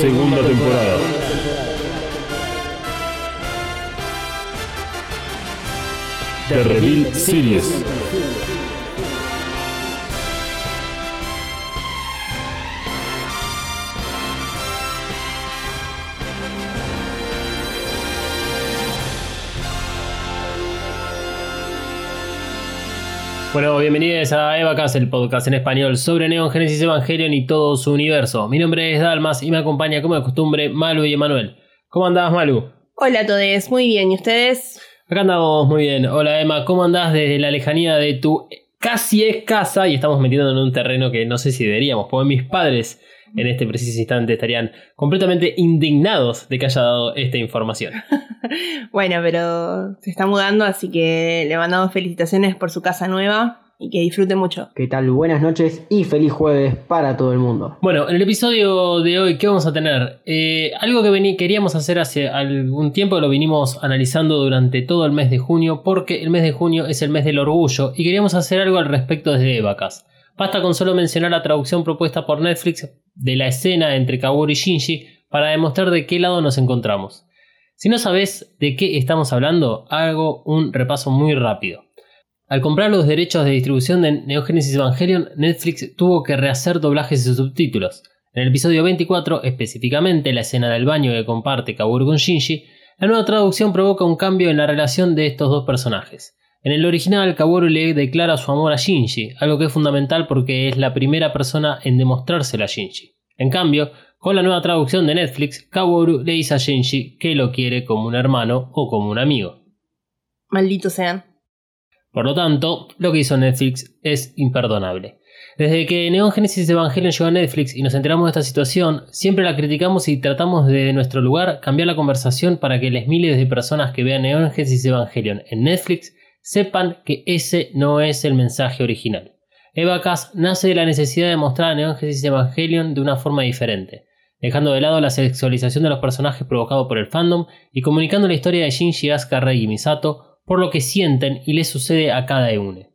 Segunda temporada. The Reveal Series. Bueno, bienvenidos a Evacast, el podcast en español sobre Neon Genesis Evangelion y todo su universo. Mi nombre es Dalmas y me acompaña como de costumbre Malu y Emanuel. ¿Cómo andás, Malu? Hola a todos, muy bien, ¿y ustedes? Acá andamos muy bien. Hola, Emma, ¿cómo andás desde la lejanía de tu casi es casa? Y estamos metiendo en un terreno que no sé si deberíamos, porque mis padres en este preciso instante estarían completamente indignados de que haya dado esta información. bueno, pero se está mudando, así que le mandamos felicitaciones por su casa nueva y que disfrute mucho. ¿Qué tal? Buenas noches y feliz jueves para todo el mundo. Bueno, en el episodio de hoy, ¿qué vamos a tener? Eh, algo que queríamos hacer hace algún tiempo, lo vinimos analizando durante todo el mes de junio, porque el mes de junio es el mes del orgullo y queríamos hacer algo al respecto desde Evacas. Basta con solo mencionar la traducción propuesta por Netflix de la escena entre Kaworu y Shinji para demostrar de qué lado nos encontramos. Si no sabes de qué estamos hablando, hago un repaso muy rápido. Al comprar los derechos de distribución de Neo Genesis Evangelion, Netflix tuvo que rehacer doblajes y subtítulos. En el episodio 24, específicamente la escena del baño que comparte Kaworu con Shinji, la nueva traducción provoca un cambio en la relación de estos dos personajes. En el original, Kaworu le declara su amor a Shinji, algo que es fundamental porque es la primera persona en demostrárselo a Shinji. En cambio, con la nueva traducción de Netflix, Kaworu le dice a Shinji que lo quiere como un hermano o como un amigo. Malditos sean. Por lo tanto, lo que hizo Netflix es imperdonable. Desde que Neon Genesis Evangelion llegó a Netflix y nos enteramos de esta situación, siempre la criticamos y tratamos de nuestro lugar cambiar la conversación para que les miles de personas que vean Neon Genesis Evangelion en Netflix sepan que ese no es el mensaje original. Evacas nace de la necesidad de mostrar a Neon Genesis Evangelion de una forma diferente, dejando de lado la sexualización de los personajes provocado por el fandom y comunicando la historia de Shinji, Asuka, Rei y Misato por lo que sienten y les sucede a cada une.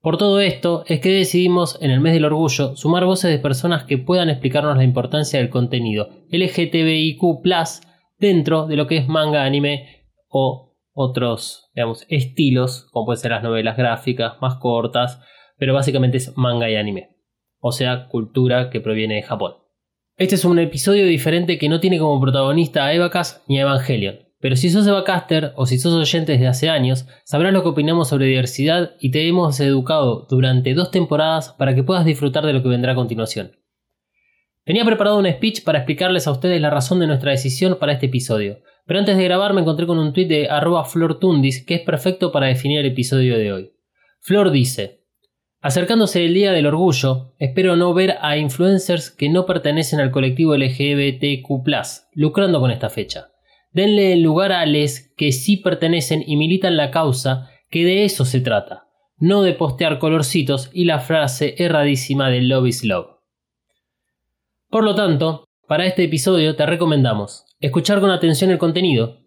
Por todo esto es que decidimos en el mes del orgullo sumar voces de personas que puedan explicarnos la importancia del contenido LGTBIQ dentro de lo que es manga, anime o otros estilos, como pueden ser las novelas gráficas más cortas, pero básicamente es manga y anime, o sea, cultura que proviene de Japón. Este es un episodio diferente que no tiene como protagonista a Evacas ni a Evangelion, pero si sos Evacaster o si sos oyente desde hace años, sabrás lo que opinamos sobre diversidad y te hemos educado durante dos temporadas para que puedas disfrutar de lo que vendrá a continuación. Tenía preparado un speech para explicarles a ustedes la razón de nuestra decisión para este episodio, pero antes de grabar me encontré con un tweet de arroba flortundis que es perfecto para definir el episodio de hoy. Flor dice, Acercándose el Día del Orgullo, espero no ver a influencers que no pertenecen al colectivo LGBTQ, lucrando con esta fecha. Denle el lugar a les que sí pertenecen y militan la causa, que de eso se trata, no de postear colorcitos y la frase erradísima de Love is Love. Por lo tanto, para este episodio te recomendamos escuchar con atención el contenido,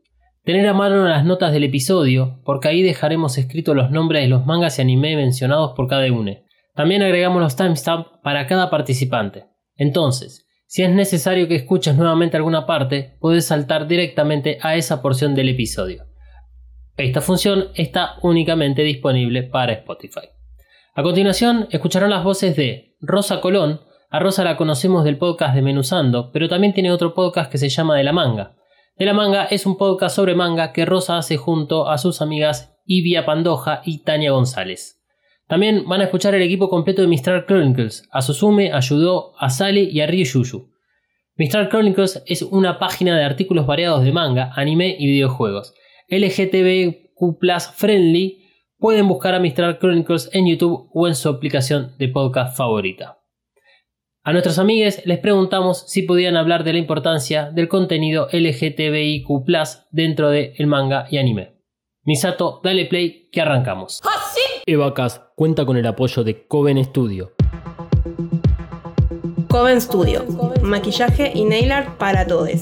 tener a mano las notas del episodio, porque ahí dejaremos escritos los nombres de los mangas y anime mencionados por cada uno. También agregamos los timestamps para cada participante. Entonces, si es necesario que escuches nuevamente alguna parte, puedes saltar directamente a esa porción del episodio. Esta función está únicamente disponible para Spotify. A continuación, escucharán las voces de Rosa Colón. A Rosa la conocemos del podcast de Menuzando, pero también tiene otro podcast que se llama De la Manga. De la Manga es un podcast sobre manga que Rosa hace junto a sus amigas Ivia Pandoja y Tania González. También van a escuchar el equipo completo de Mistral Chronicles, a Susume, a Yudo, a Sally y a Ryushushu. Mistral Chronicles es una página de artículos variados de manga, anime y videojuegos. LGTBQ friendly, pueden buscar a Mistral Chronicles en YouTube o en su aplicación de podcast favorita. A nuestros amigues les preguntamos si podían hablar de la importancia del contenido LGTBIQ dentro del el manga y anime. Misato, dale play que arrancamos. Evacas cuenta con el apoyo de Coven Studio. Coven Studio, maquillaje y nail art para todos.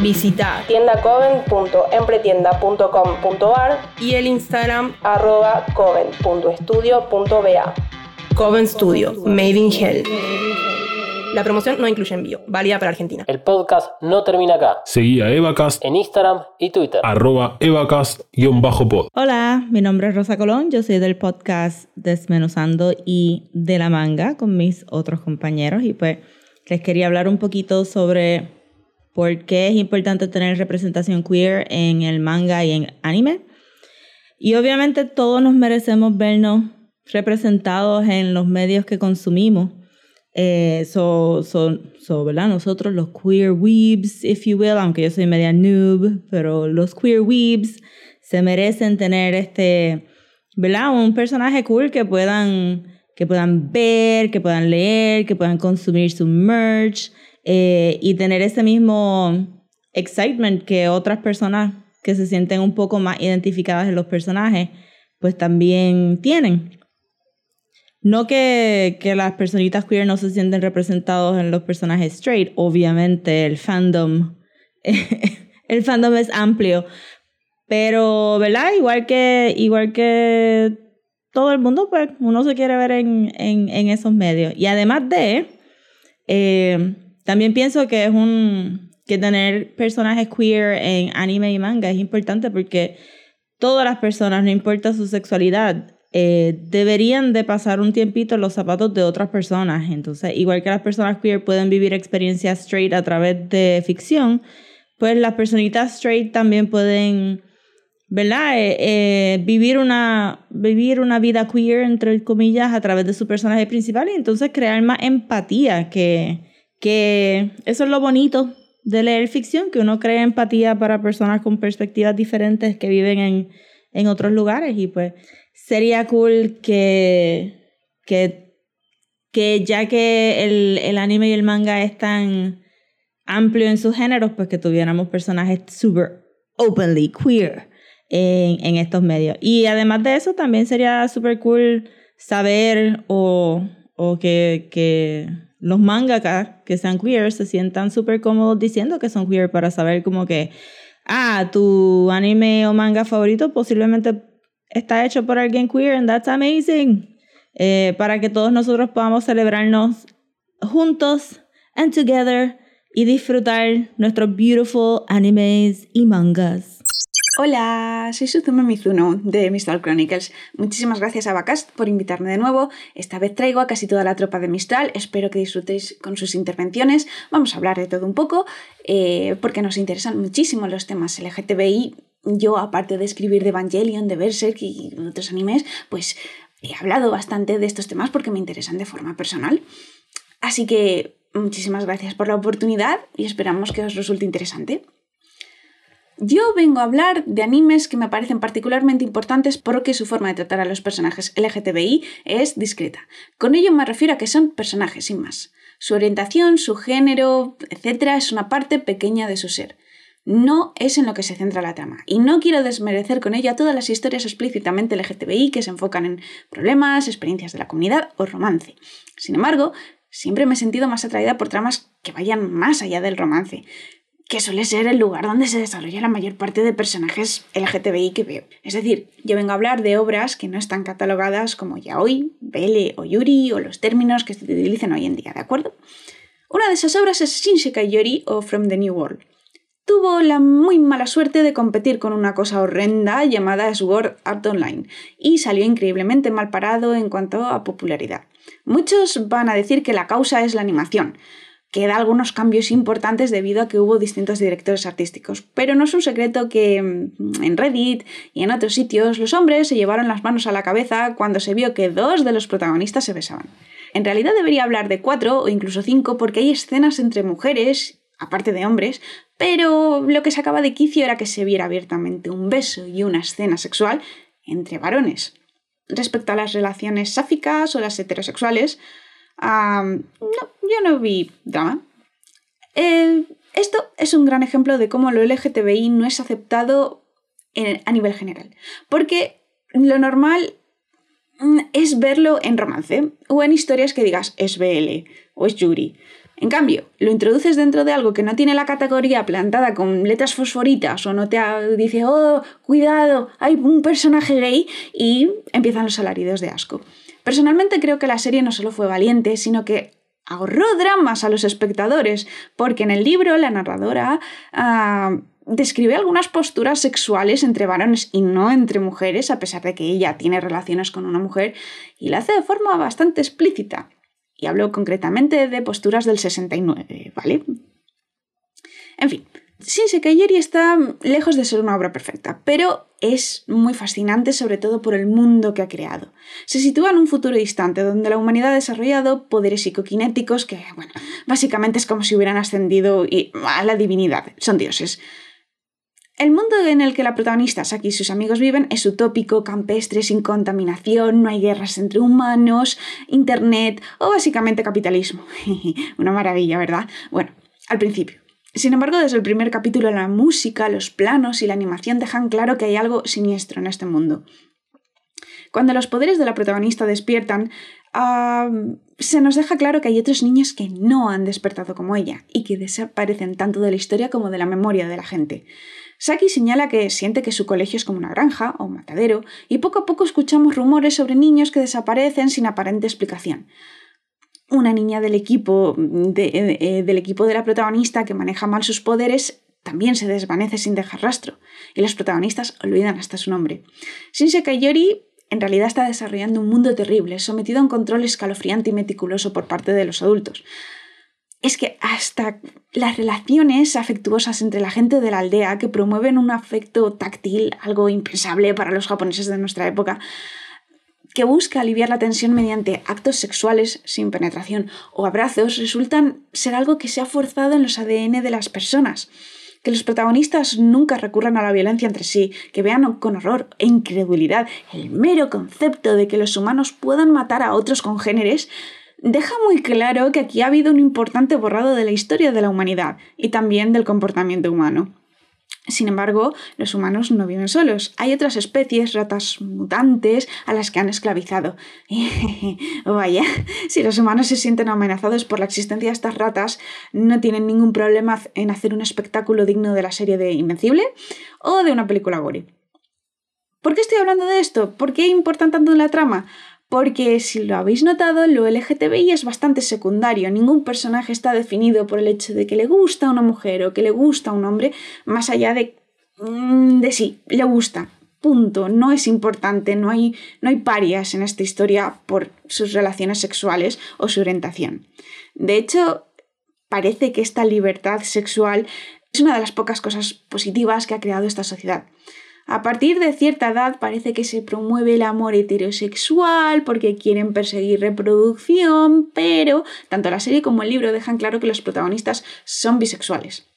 Visita tiendacoven.empretienda.com.ar y el Instagram arroba coven.estudio.ba. Coven Studio, Made in Hell. La promoción no incluye envío, válida para Argentina. El podcast no termina acá. Seguí a Evacast, En Instagram y Twitter. arroba evacast-pod. Hola, mi nombre es Rosa Colón, yo soy del podcast Desmenuzando y de la manga con mis otros compañeros y pues les quería hablar un poquito sobre por qué es importante tener representación queer en el manga y en anime. Y obviamente todos nos merecemos vernos representados en los medios que consumimos. Eh, so, so, so, ¿verdad? Nosotros los queer weebs, if you will, aunque yo soy media noob, pero los queer weebs se merecen tener este, ¿verdad? Un personaje cool que puedan, que puedan ver, que puedan leer, que puedan consumir su merch eh, y tener ese mismo excitement que otras personas que se sienten un poco más identificadas en los personajes, pues también tienen. No que, que las personitas queer no se sienten representados en los personajes straight, obviamente el fandom, el fandom es amplio, pero, ¿verdad? Igual que, igual que todo el mundo, pues uno se quiere ver en, en, en esos medios. Y además de, eh, también pienso que es un, que tener personajes queer en anime y manga es importante porque todas las personas, no importa su sexualidad, eh, deberían de pasar un tiempito en los zapatos de otras personas. Entonces, igual que las personas queer pueden vivir experiencias straight a través de ficción, pues las personitas straight también pueden, ¿verdad? Eh, eh, vivir, una, vivir una vida queer, entre comillas, a través de su personaje principal y entonces crear más empatía, que, que eso es lo bonito de leer ficción, que uno crea empatía para personas con perspectivas diferentes que viven en, en otros lugares y pues sería cool que, que, que ya que el, el, anime y el manga es tan amplio en sus géneros, pues que tuviéramos personajes super openly queer en, en estos medios. Y además de eso, también sería super cool saber o, o que, que los mangakas que sean queer se sientan súper cómodos diciendo que son queer para saber como que, ah, tu anime o manga favorito posiblemente está hecho por alguien queer and that's amazing. Eh, para que todos nosotros podamos celebrarnos juntos and together y disfrutar nuestros beautiful animes y mangas. Hola, soy Suzume Mizuno de Mistral Chronicles. Muchísimas gracias a Bacast por invitarme de nuevo. Esta vez traigo a casi toda la tropa de Mistral. Espero que disfrutéis con sus intervenciones. Vamos a hablar de todo un poco eh, porque nos interesan muchísimo los temas LGTBI. Yo, aparte de escribir de Evangelion, de Berserk y otros animes, pues he hablado bastante de estos temas porque me interesan de forma personal. Así que muchísimas gracias por la oportunidad y esperamos que os resulte interesante. Yo vengo a hablar de animes que me parecen particularmente importantes porque su forma de tratar a los personajes LGTBI es discreta. Con ello me refiero a que son personajes, sin más. Su orientación, su género, etc. es una parte pequeña de su ser. No es en lo que se centra la trama. Y no quiero desmerecer con ella todas las historias explícitamente LGTBI que se enfocan en problemas, experiencias de la comunidad o romance. Sin embargo, siempre me he sentido más atraída por tramas que vayan más allá del romance que suele ser el lugar donde se desarrolla la mayor parte de personajes LGTBI que veo. Es decir, yo vengo a hablar de obras que no están catalogadas como Yaoi, Belle o Yuri o los términos que se utilizan hoy en día, ¿de acuerdo? Una de esas obras es Shinshikai Yori o From the New World. Tuvo la muy mala suerte de competir con una cosa horrenda llamada Sword Art Online y salió increíblemente mal parado en cuanto a popularidad. Muchos van a decir que la causa es la animación, que da algunos cambios importantes debido a que hubo distintos directores artísticos. Pero no es un secreto que mm, en Reddit y en otros sitios los hombres se llevaron las manos a la cabeza cuando se vio que dos de los protagonistas se besaban. En realidad debería hablar de cuatro o incluso cinco porque hay escenas entre mujeres, aparte de hombres, pero lo que sacaba de quicio era que se viera abiertamente un beso y una escena sexual entre varones. Respecto a las relaciones sáficas o las heterosexuales, no, yo no vi drama. esto es un gran ejemplo de cómo lo LGTBI no es aceptado a nivel general. Porque lo normal mm, es verlo en romance o en historias que digas es BL o es Yuri. En cambio, lo introduces dentro de algo que no tiene la categoría plantada con letras fosforitas o no te dice, oh, cuidado, hay un personaje gay y empiezan los alaridos de asco. Personalmente creo que la serie no solo fue valiente, sino que ahorró dramas a los espectadores, porque en el libro la narradora ah, describe algunas posturas sexuales entre varones y no entre mujeres, a pesar de que ella tiene relaciones con una mujer, y la hace de forma bastante explícita. Y hablo concretamente de posturas del 69, ¿vale? En fin, que Yeri está lejos de ser una obra perfecta, pero es muy fascinante sobre todo por el mundo que ha creado. Se sitúa en un futuro distante donde la humanidad ha desarrollado poderes psicoquinéticos que, bueno, básicamente es como si hubieran ascendido a la divinidad, son dioses. El mundo en el que la protagonista Saki y sus amigos viven es utópico, campestre, sin contaminación, no hay guerras entre humanos, internet o básicamente capitalismo. Una maravilla, ¿verdad? Bueno, al principio. Sin embargo, desde el primer capítulo la música, los planos y la animación dejan claro que hay algo siniestro en este mundo. Cuando los poderes de la protagonista despiertan, se nos deja claro que hay otros niños que no han despertado como ella y que desaparecen tanto de la historia como de la memoria de la gente. Saki señala que siente que su colegio es como una granja o un matadero y poco a poco escuchamos rumores sobre niños que desaparecen sin aparente explicación una niña del equipo, eh, del equipo de la protagonista que maneja mal sus poderes también se desvanece sin dejar rastro, y los protagonistas olvidan hasta su nombre. Shinse Kayori en realidad está desarrollando un mundo terrible, sometido a un control escalofriante y meticuloso por parte de los adultos. Es que hasta las relaciones afectuosas entre la gente de la aldea, que promueven un afecto táctil, algo impensable para los japoneses de nuestra época, que busca aliviar la tensión mediante actos sexuales sin penetración o abrazos resultan ser algo que se ha forzado en los ADN de las personas. Que los protagonistas nunca recurran a la violencia entre sí, que vean con horror e incredulidad el mero concepto de que los humanos puedan matar a otros congéneres, deja muy claro que aquí ha habido un importante borrado de la historia de la humanidad y también del comportamiento humano. Sin embargo, los humanos no viven solos. Hay otras especies, ratas mutantes, a las que han esclavizado. Vaya, si los humanos se sienten amenazados por la existencia de estas ratas, no tienen ningún problema en hacer un espectáculo digno de la serie de Invencible o de una película gore. ¿Por qué estoy hablando de esto? ¿Por qué importan tanto en la trama? Porque si lo habéis notado, lo LGTBI es bastante secundario. Ningún personaje está definido por el hecho de que le gusta a una mujer o que le gusta a un hombre, más allá de, mm, de sí, le gusta. Punto. No es importante, no hay, no hay parias en esta historia por sus relaciones sexuales o su orientación. De hecho, parece que esta libertad sexual es una de las pocas cosas positivas que ha creado esta sociedad. A partir de cierta edad parece que se promueve el amor heterosexual porque quieren perseguir reproducción, pero tanto la serie como el libro dejan claro que los protagonistas son bisexuales.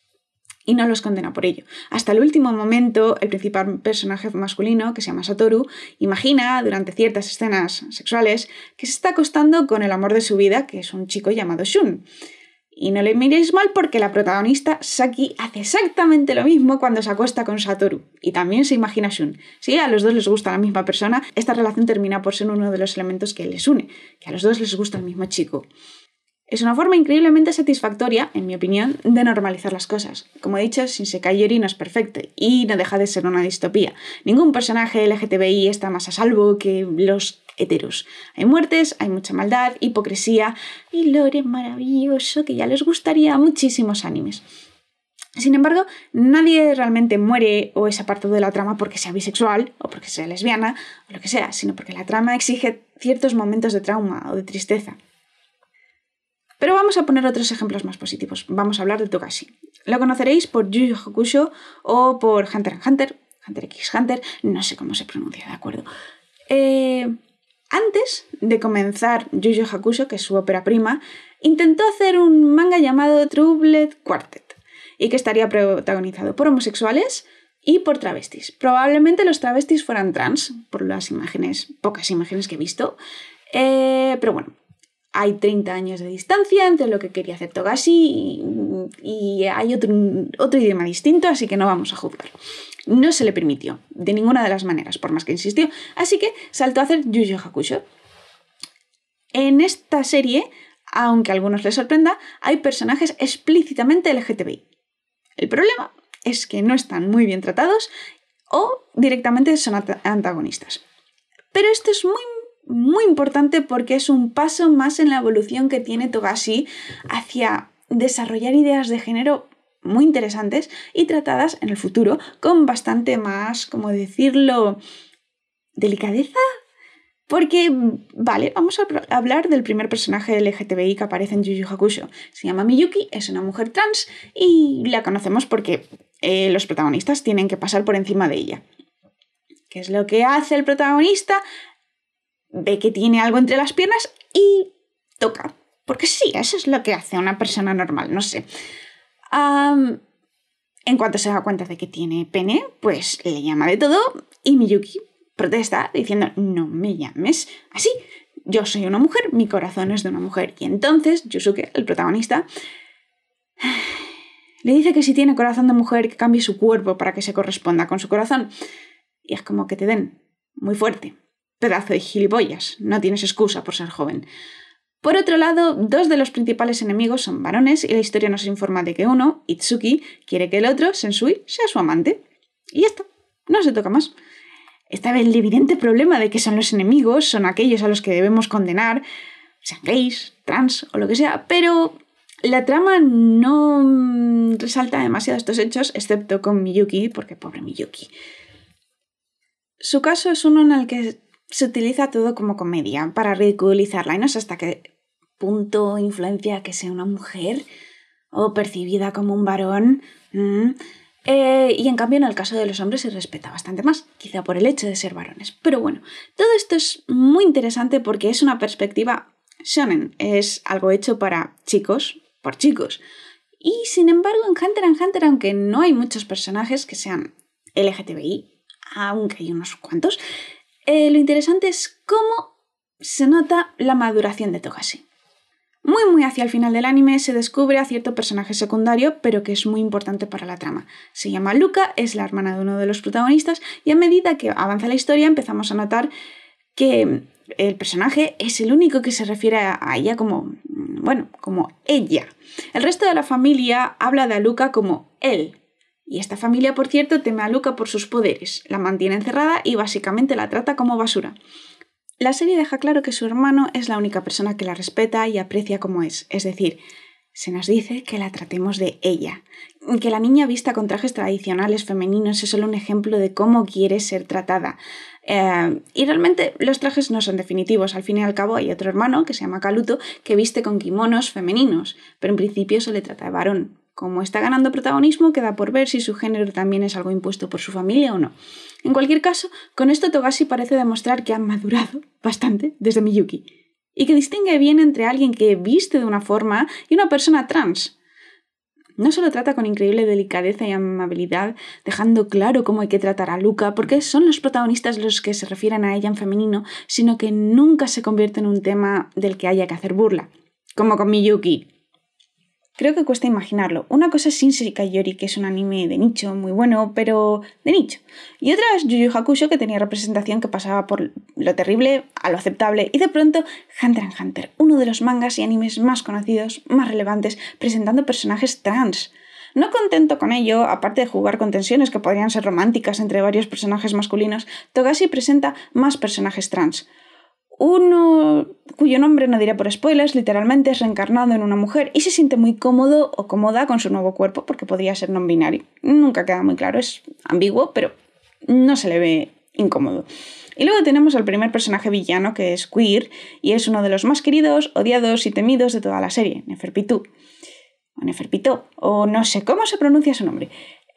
Y no los condena por ello. Hasta el último momento, el principal personaje masculino, que se llama Satoru, imagina durante ciertas escenas sexuales que se está acostando con el amor de su vida, que es un chico llamado Shun. Y no le miréis mal porque la protagonista, Saki, hace exactamente lo mismo cuando se acuesta con Satoru. Y también se imagina Shun. Si a los dos les gusta la misma persona, esta relación termina por ser uno de los elementos que les une, que a los dos les gusta el mismo chico. Es una forma increíblemente satisfactoria, en mi opinión, de normalizar las cosas. Como he dicho, Shinsekai no es perfecto y no deja de ser una distopía. Ningún personaje LGTBI está más a salvo que los heteros. Hay muertes, hay mucha maldad, hipocresía y lore maravilloso que ya les gustaría a muchísimos animes. Sin embargo, nadie realmente muere o es apartado de la trama porque sea bisexual o porque sea lesbiana o lo que sea, sino porque la trama exige ciertos momentos de trauma o de tristeza. Pero vamos a poner otros ejemplos más positivos. Vamos a hablar de Togashi. Lo conoceréis por Yu Hakusho o por Hunter x Hunter, Hunter x Hunter, no sé cómo se pronuncia, ¿de acuerdo? Eh, antes de comenzar Yu Yu Hakusho, que es su ópera prima, intentó hacer un manga llamado Troubled Quartet y que estaría protagonizado por homosexuales y por travestis. Probablemente los travestis fueran trans, por las imágenes, pocas imágenes que he visto. Eh, pero bueno, hay 30 años de distancia entre lo que quería hacer Togashi y, y hay otro, otro, idioma distinto, así que no vamos a juzgar. No se le permitió, de ninguna de las maneras, por más que insistió, así que saltó a hacer Yu Hakusho. En esta serie, aunque a algunos les sorprenda, hay personajes explícitamente LGTBI. El problema es que no están muy bien tratados o directamente son antagonistas. Pero esto es muy muy importante porque es un paso más en la evolución que tiene Togashi hacia desarrollar ideas de género muy interesantes y tratadas en el futuro con bastante más, como decirlo, delicadeza. Porque, vale, vamos a hablar del primer personaje LGTBI que aparece en Yu Yu Hakusho. Se llama Miyuki, es una mujer trans y la conocemos porque eh, los protagonistas tienen que pasar por encima de ella. ¿Qué es lo que hace el protagonista? Ve que tiene algo entre las piernas y toca. Porque sí, eso es lo que hace una persona normal, no sé. en cuanto se da cuenta de que tiene pene, pues le llama de todo y Miyuki protesta diciendo no me llames así. Yo soy una mujer, mi corazón es de una mujer. Y entonces Yusuke, el protagonista, le dice que si tiene corazón de mujer, que cambie su cuerpo para que se corresponda con su corazón. Y es como que te den muy fuerte. Pedazo de gilipollas, no tienes excusa por ser joven. Por otro lado, dos de los principales enemigos son varones y la historia nos informa de que uno, Itsuki, quiere que el otro, Sensui, sea su amante. Y ya está, no se toca más. Está el evidente problema de que son los enemigos, son aquellos a los que debemos condenar, sean gays, trans o lo que sea, pero la trama no resalta demasiado estos hechos, excepto con Miyuki, porque pobre Miyuki. Su caso es uno en el que se utiliza todo como comedia para ridiculizarla y no sé hasta qué punto influencia que sea una mujer o percibida como un varón. Eh, y en cambio en el caso de los hombres se respeta bastante más, quizá por el hecho de ser varones. Pero bueno, todo esto es muy interesante porque es una perspectiva shonen, es algo hecho para chicos, por chicos. Y sin embargo, en Hunter x Hunter, aunque no hay muchos personajes que sean LGTBI, aunque hay unos cuantos, eh, lo interesante es cómo se nota la maduración de Togashi. Muy muy hacia el final del anime se descubre a cierto personaje secundario, pero que es muy importante para la trama. Se llama Luca, es la hermana de uno de los protagonistas, y a medida que avanza la historia empezamos a notar que el personaje es el único que se refiere a ella como, bueno, como ella. El resto de la familia habla de Luca como él. Y esta familia, por cierto, teme a Luca por sus poderes, la mantiene encerrada y básicamente la trata como basura. La serie deja claro que su hermano es la única persona que la respeta y aprecia como es, es decir, se nos dice que la tratemos de ella. Que la niña vista con trajes tradicionales femeninos es solo un ejemplo de cómo quiere ser tratada. Eh, y realmente los trajes no son definitivos. Al fin y al cabo hay otro hermano, que se llama Kaluto, que viste con kimonos femeninos, pero en principio se le trata de varón. Como está ganando protagonismo, queda por ver si su género también es algo impuesto por su familia o no. En cualquier caso, con esto Togashi parece demostrar que ha madurado bastante desde Miyuki y que distingue bien entre alguien que viste de una forma y una persona trans. No solo trata con increíble delicadeza y amabilidad, dejando claro cómo hay que tratar a Luca, porque son los protagonistas los que se refieren a ella en femenino, sino que nunca se convierte en un tema del que haya que hacer burla, como con Miyuki, Creo que cuesta imaginarlo. Una cosa es Shinsekai Kayori, que es un anime de nicho muy bueno, pero de nicho. Y otra es Yu Yu Hakusho, que tenía representación que pasaba por lo terrible a lo aceptable. Y de pronto, Hunter x Hunter, uno de los mangas y animes más conocidos, más relevantes, presentando personajes trans. No contento con ello, aparte de jugar con tensiones que podrían ser románticas entre varios personajes masculinos, Togashi presenta más personajes trans uno cuyo nombre no diré por spoilers, literalmente es reencarnado en una mujer y se siente muy cómodo o cómoda con su nuevo cuerpo porque podría ser non binario. Nunca queda muy claro, es ambiguo, pero no se le ve incómodo. Y luego tenemos al primer personaje villano, que es Queer, y es uno de los más queridos, odiados y temidos de toda la serie, Neferpitu. O o no sé cómo se pronuncia su nombre.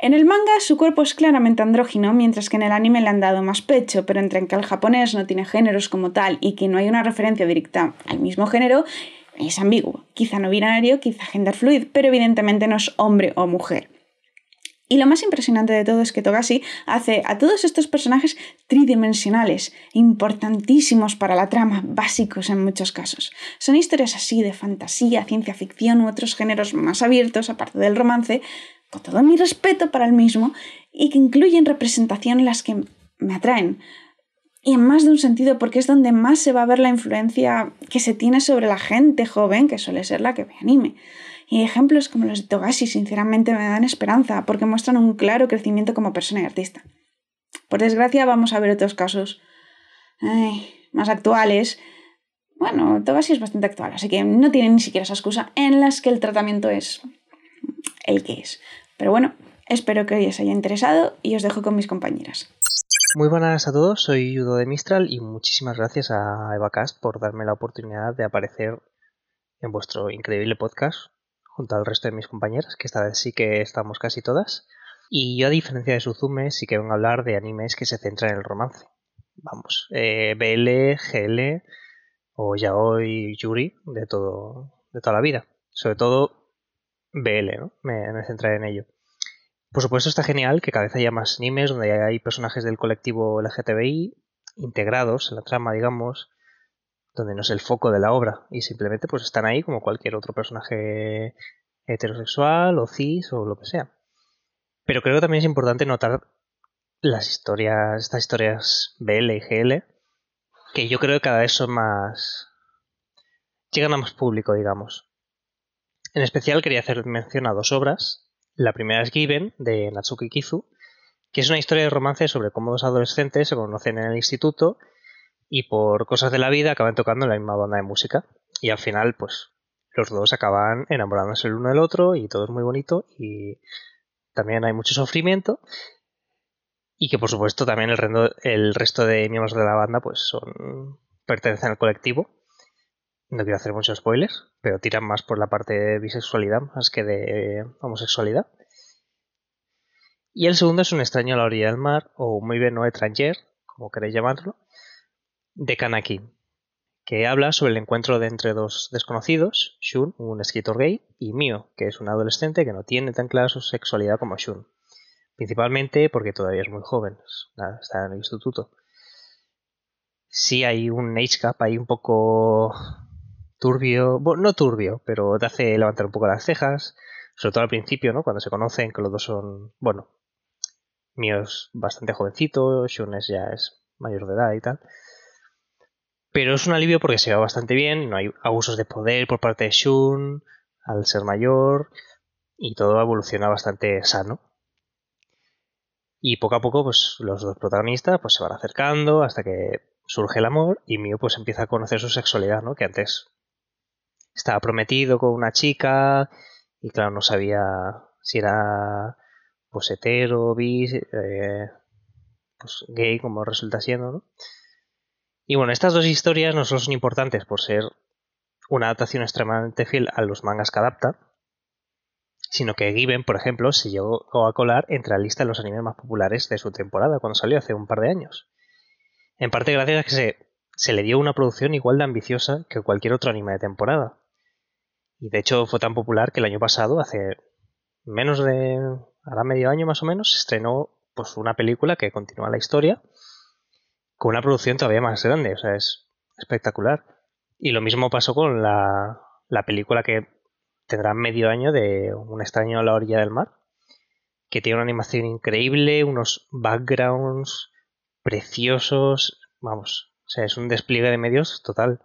En el manga su cuerpo es claramente andrógino, mientras que en el anime le han dado más pecho, pero entre que el japonés no tiene géneros como tal y que no hay una referencia directa al mismo género, es ambiguo. Quizá no binario, quizá gender fluid, pero evidentemente no es hombre o mujer. Y lo más impresionante de todo es que Togashi hace a todos estos personajes tridimensionales, importantísimos para la trama, básicos en muchos casos. Son historias así de fantasía, ciencia ficción u otros géneros más abiertos, aparte del romance, con todo mi respeto para el mismo, y que incluyen representaciones las que me atraen. Y en más de un sentido, porque es donde más se va a ver la influencia que se tiene sobre la gente joven, que suele ser la que ve anime. Y ejemplos como los de Togashi sinceramente me dan esperanza porque muestran un claro crecimiento como persona y artista. Por desgracia vamos a ver otros casos más actuales. Bueno, Togashi es bastante actual, así que no tiene ni siquiera esa excusa en las que el tratamiento es el que es. Pero bueno, espero que os haya interesado y os dejo con mis compañeras. Muy buenas a todos, soy Yudo de Mistral y muchísimas gracias a EvaCast por darme la oportunidad de aparecer en vuestro increíble podcast junto al resto de mis compañeras, que esta vez sí que estamos casi todas. Y yo, a diferencia de Suzume, sí que vengo a hablar de animes que se centran en el romance. Vamos, eh, BL, GL o Yaoi, Yuri, de todo, de toda la vida. Sobre todo BL, ¿no? Me, me centraré en ello. Por supuesto está genial que cada vez haya más animes donde hay personajes del colectivo LGTBI integrados en la trama, digamos, donde no es el foco de la obra y simplemente pues están ahí como cualquier otro personaje heterosexual o cis o lo que sea. Pero creo que también es importante notar las historias, estas historias BL y GL, que yo creo que cada vez son más... llegan a más público, digamos. En especial quería hacer mención a dos obras. La primera es Given, de Natsuki Kizu, que es una historia de romance sobre cómo dos adolescentes se conocen en el instituto y por cosas de la vida acaban tocando en la misma banda de música. Y al final pues los dos acaban enamorándose el uno del otro y todo es muy bonito y también hay mucho sufrimiento. Y que por supuesto también el, resto, el resto de miembros de la banda pues son pertenecen al colectivo no quiero hacer muchos spoilers pero tiran más por la parte de bisexualidad más que de homosexualidad y el segundo es un extraño a la orilla del mar o muy bien no étranger como queréis llamarlo de Kanaki, que habla sobre el encuentro de entre dos desconocidos, Shun, un escritor gay, y Mio, que es un adolescente que no tiene tan clara su sexualidad como Shun. Principalmente porque todavía es muy joven, está en el instituto. Sí hay un age gap ahí un poco turbio, bueno, no turbio, pero te hace levantar un poco las cejas, sobre todo al principio, ¿no? Cuando se conocen, que los dos son, bueno, Mio es bastante jovencito, Shun es ya es mayor de edad y tal. Pero es un alivio porque se va bastante bien, no hay abusos de poder por parte de Shun al ser mayor y todo evoluciona bastante sano. Y poco a poco, pues los dos protagonistas pues, se van acercando hasta que surge el amor y Mio pues empieza a conocer su sexualidad, ¿no? Que antes estaba prometido con una chica y claro, no sabía si era pues hetero, bis, eh, pues gay como resulta siendo, ¿no? Y bueno, estas dos historias no solo son importantes por ser una adaptación extremadamente fiel a los mangas que adapta, sino que Given, por ejemplo, se llegó a colar entre la lista de los animes más populares de su temporada cuando salió hace un par de años. En parte gracias a que se, se le dio una producción igual de ambiciosa que cualquier otro anime de temporada. Y de hecho fue tan popular que el año pasado, hace menos de. ahora medio año más o menos, se estrenó pues una película que continúa la historia con una producción todavía más grande, o sea, es espectacular. Y lo mismo pasó con la, la película que tendrá medio año de Un extraño a la orilla del mar, que tiene una animación increíble, unos backgrounds preciosos, vamos, o sea, es un despliegue de medios total.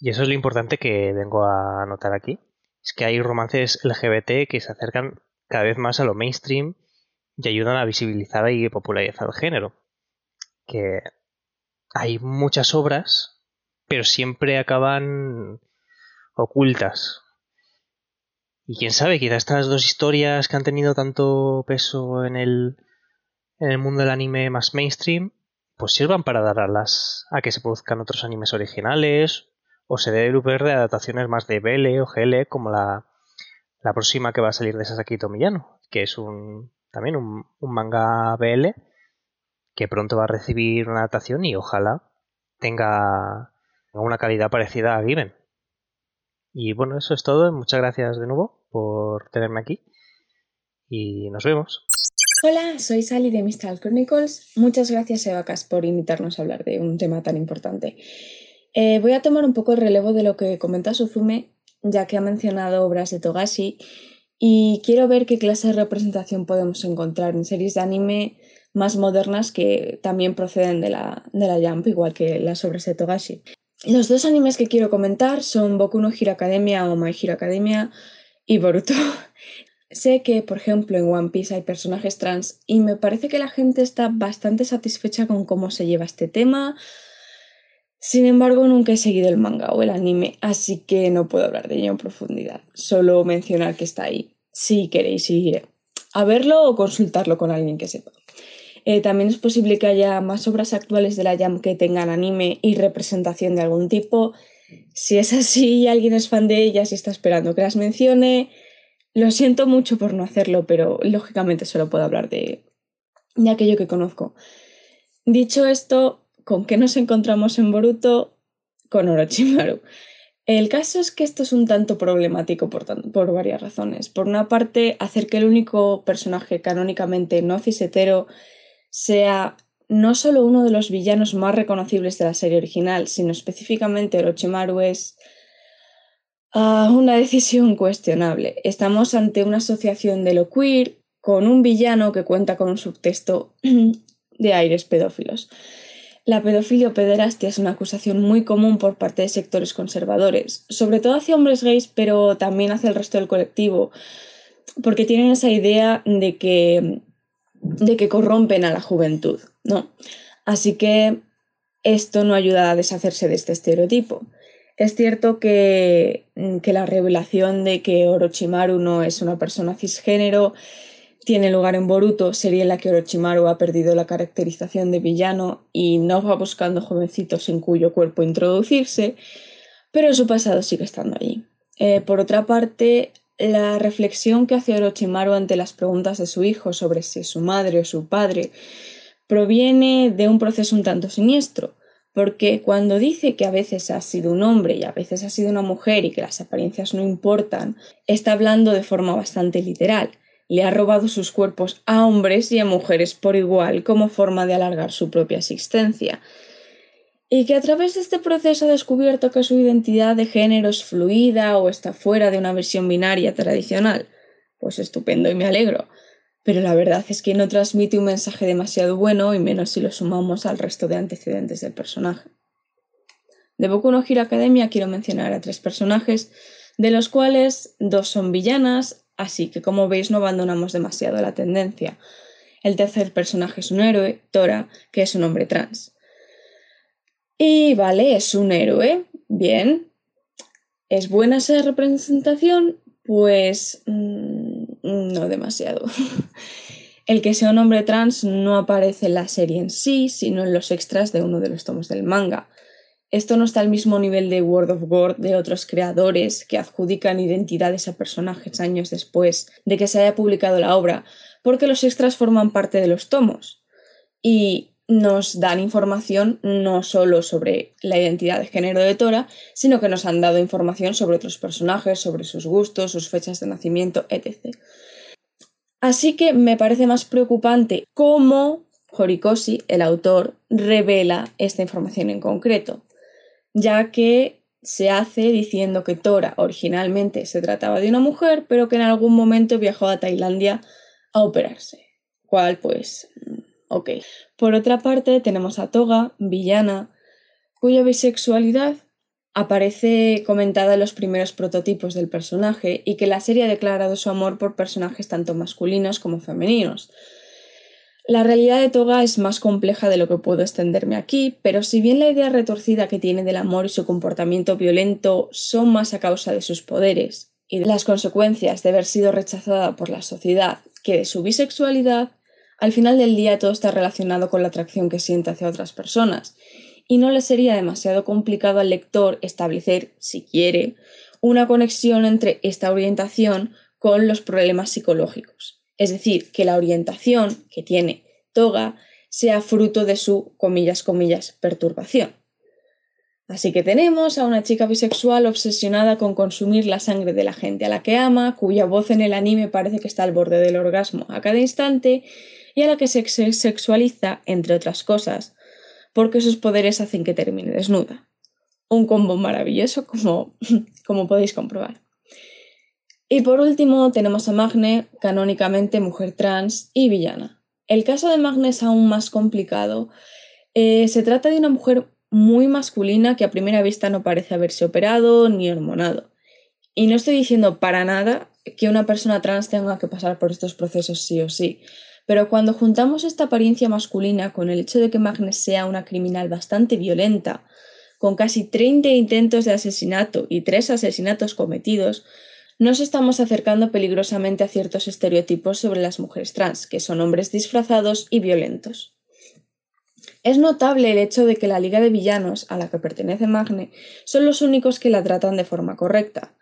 Y eso es lo importante que vengo a notar aquí. Es que hay romances LGBT que se acercan cada vez más a lo mainstream y ayudan a visibilizar y popularizar el género. Que hay muchas obras, pero siempre acaban ocultas. Y quién sabe, quizá estas dos historias que han tenido tanto peso en el, en el mundo del anime más mainstream pues sirvan para dar alas a que se produzcan otros animes originales o se debe ver de adaptaciones más de BL o GL como la, la próxima que va a salir de Sasaki Tomiyano, que es un también un, un manga BL que pronto va a recibir una adaptación y ojalá tenga una calidad parecida a Given. Y bueno, eso es todo. Muchas gracias de nuevo por tenerme aquí. Y nos vemos. Hola, soy Sally de Mistral Chronicles. Muchas gracias, Evacas, por invitarnos a hablar de un tema tan importante. Eh, voy a tomar un poco el relevo de lo que comenta Suzume, ya que ha mencionado obras de Togashi, y quiero ver qué clase de representación podemos encontrar en series de anime más modernas que también proceden de la, de la Jump, igual que las obras de Togashi. Los dos animes que quiero comentar son Boku no Hero Academia o My Hero Academia y Boruto. sé que, por ejemplo, en One Piece hay personajes trans y me parece que la gente está bastante satisfecha con cómo se lleva este tema. Sin embargo, nunca he seguido el manga o el anime, así que no puedo hablar de ello en profundidad. Solo mencionar que está ahí. Si queréis ir a verlo o consultarlo con alguien que sepa. Eh, también es posible que haya más obras actuales de la Jam que tengan anime y representación de algún tipo. Si es así y alguien es fan de ellas y está esperando que las mencione, lo siento mucho por no hacerlo, pero lógicamente solo puedo hablar de, de aquello que conozco. Dicho esto, ¿con qué nos encontramos en Boruto? Con Orochimaru. El caso es que esto es un tanto problemático por, varias razones. Por una parte, hacer que el único personaje canónicamente no cisetero sea no solo uno de los villanos más reconocibles de la serie original, sino específicamente Orochimaru es ah, una decisión cuestionable. Estamos ante una asociación de lo queer con un villano que cuenta con un subtexto de aires pedófilos. La pedofilia o pederastia es una acusación muy común por parte de sectores conservadores, sobre todo hacia hombres gays, pero también hacia el resto del colectivo, porque tienen esa idea de que de que corrompen a la juventud, ¿no? Así que esto no ayuda a deshacerse de este estereotipo. Es cierto que, que la revelación de que Orochimaru no es una persona cisgénero tiene lugar en Boruto, serie en la que Orochimaru ha perdido la caracterización de villano y no va buscando jovencitos en cuyo cuerpo introducirse, pero su pasado sigue estando allí. Eh, por otra parte, la reflexión que hace Orochimaru ante las preguntas de su hijo sobre si es su madre o su padre proviene de un proceso un tanto siniestro, porque cuando dice que a veces ha sido un hombre y a veces ha sido una mujer y que las apariencias no importan, está hablando de forma bastante literal. Le ha robado sus cuerpos a hombres y a mujeres por igual como forma de alargar su propia existencia y que a través de este proceso ha descubierto que su identidad de género es fluida o está fuera de una versión binaria tradicional. Pues estupendo y me alegro. Pero la verdad es que no transmite un mensaje demasiado bueno y menos si lo sumamos al resto de antecedentes del personaje. De Boku no Hero Academia quiero mencionar a tres personajes, de los cuales dos son villanas, así que como veis no abandonamos demasiado la tendencia. El tercer personaje es un héroe, Tora, que es un hombre trans. Y vale, es un héroe. Bien. ¿Es buena esa representación? Pues mm, no demasiado. El que sea un hombre trans no aparece en la serie en sí, sino en los extras de uno de los tomos del manga. Esto no está al mismo nivel de World of War de otros creadores que adjudican identidades a personajes años después de que se haya publicado la obra, porque los extras forman parte de los tomos. Y nos dan información no solo sobre la identidad de género de Tora, sino que nos han dado información sobre otros personajes, sobre sus gustos, sus fechas de nacimiento, etc. Así que me parece más preocupante cómo Horikoshi, el autor, revela esta información en concreto, ya que se hace diciendo que Tora originalmente se trataba de una mujer, pero que en algún momento viajó a Tailandia a operarse, cual pues Ok. Por otra parte, tenemos a Toga, villana, cuya bisexualidad aparece comentada en los primeros prototipos del personaje y que la serie ha declarado su amor por personajes tanto masculinos como femeninos. La realidad de Toga es más compleja de lo que puedo extenderme aquí, pero si bien la idea retorcida que tiene del amor y su comportamiento violento son más a causa de sus poderes y de las consecuencias de haber sido rechazada por la sociedad que de su bisexualidad, Al final del día todo está relacionado con la atracción que siente hacia otras personas, y no le sería demasiado complicado al lector establecer, si quiere, una conexión entre esta orientación con los problemas psicológicos. Es decir, que la orientación que tiene Toga sea fruto de su, comillas, comillas, perturbación. Así que tenemos a una chica bisexual obsesionada con consumir la sangre de la gente a la que ama, cuya voz en el anime parece que está al borde del orgasmo a cada instante, y a la que se sexualiza, entre otras cosas, porque sus poderes hacen que termine desnuda. Un combo maravilloso, como, como podéis comprobar. Y por último tenemos a Magne, canónicamente mujer trans y villana. El caso de Magne es aún más complicado. Eh, se trata de una mujer muy masculina que a primera vista no parece haberse operado ni hormonado. Y no estoy diciendo para nada que una persona trans tenga que pasar por estos procesos sí o sí, pero cuando juntamos esta apariencia masculina con el hecho de que Magnes sea una criminal bastante violenta, con casi 30 intentos de asesinato y 3 asesinatos cometidos, nos estamos acercando peligrosamente a ciertos estereotipos sobre las mujeres trans, que son hombres disfrazados y violentos. Es notable el hecho de que la Liga de Villanos, a la que pertenece Magne, son los únicos que la tratan de forma correcta.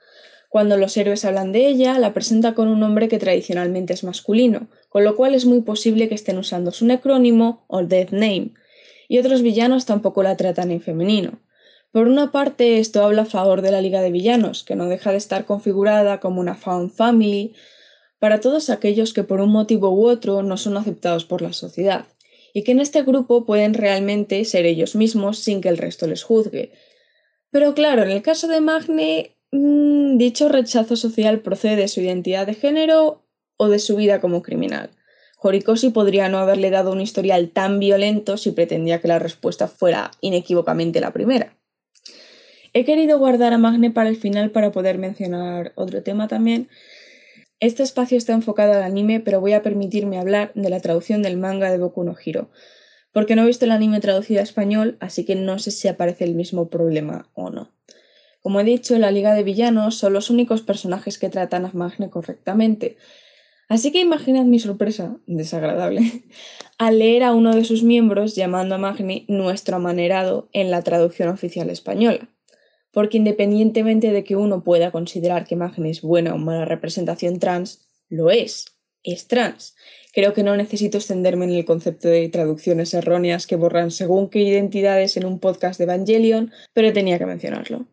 Cuando los héroes hablan de ella, la presenta con un nombre que tradicionalmente es masculino, con lo cual es muy posible que estén usando su necrónimo o death name, y otros villanos tampoco la tratan en femenino. Por una parte, esto habla a favor de la Liga de Villanos, que no deja de estar configurada como una found family para todos aquellos que por un motivo u otro no son aceptados por la sociedad, y que en este grupo pueden realmente ser ellos mismos sin que el resto les juzgue. Pero claro, en el caso de Magne, mm, dicho rechazo social procede de su identidad de género o de su vida como criminal. Horikoshi podría no haberle dado un historial tan violento si pretendía que la respuesta fuera inequívocamente la primera. He querido guardar a Magne para el final para poder mencionar otro tema también. Este espacio está enfocado al anime, pero voy a permitirme hablar de la traducción del manga de Boku no Hiro, porque no he visto el anime traducido a español, así que no sé si aparece el mismo problema o no. Como he dicho, la Liga de Villanos son los únicos personajes que tratan a Magne correctamente, Así que imaginad mi sorpresa, desagradable, al leer a uno de sus miembros llamando a Magni nuestro amanerado en la traducción oficial española. Porque independientemente de que uno pueda considerar que Magni es buena o mala representación trans, lo es, es trans. Creo que no necesito extenderme en el concepto de traducciones erróneas que borran según qué identidades en un podcast de Evangelion, pero tenía que mencionarlo.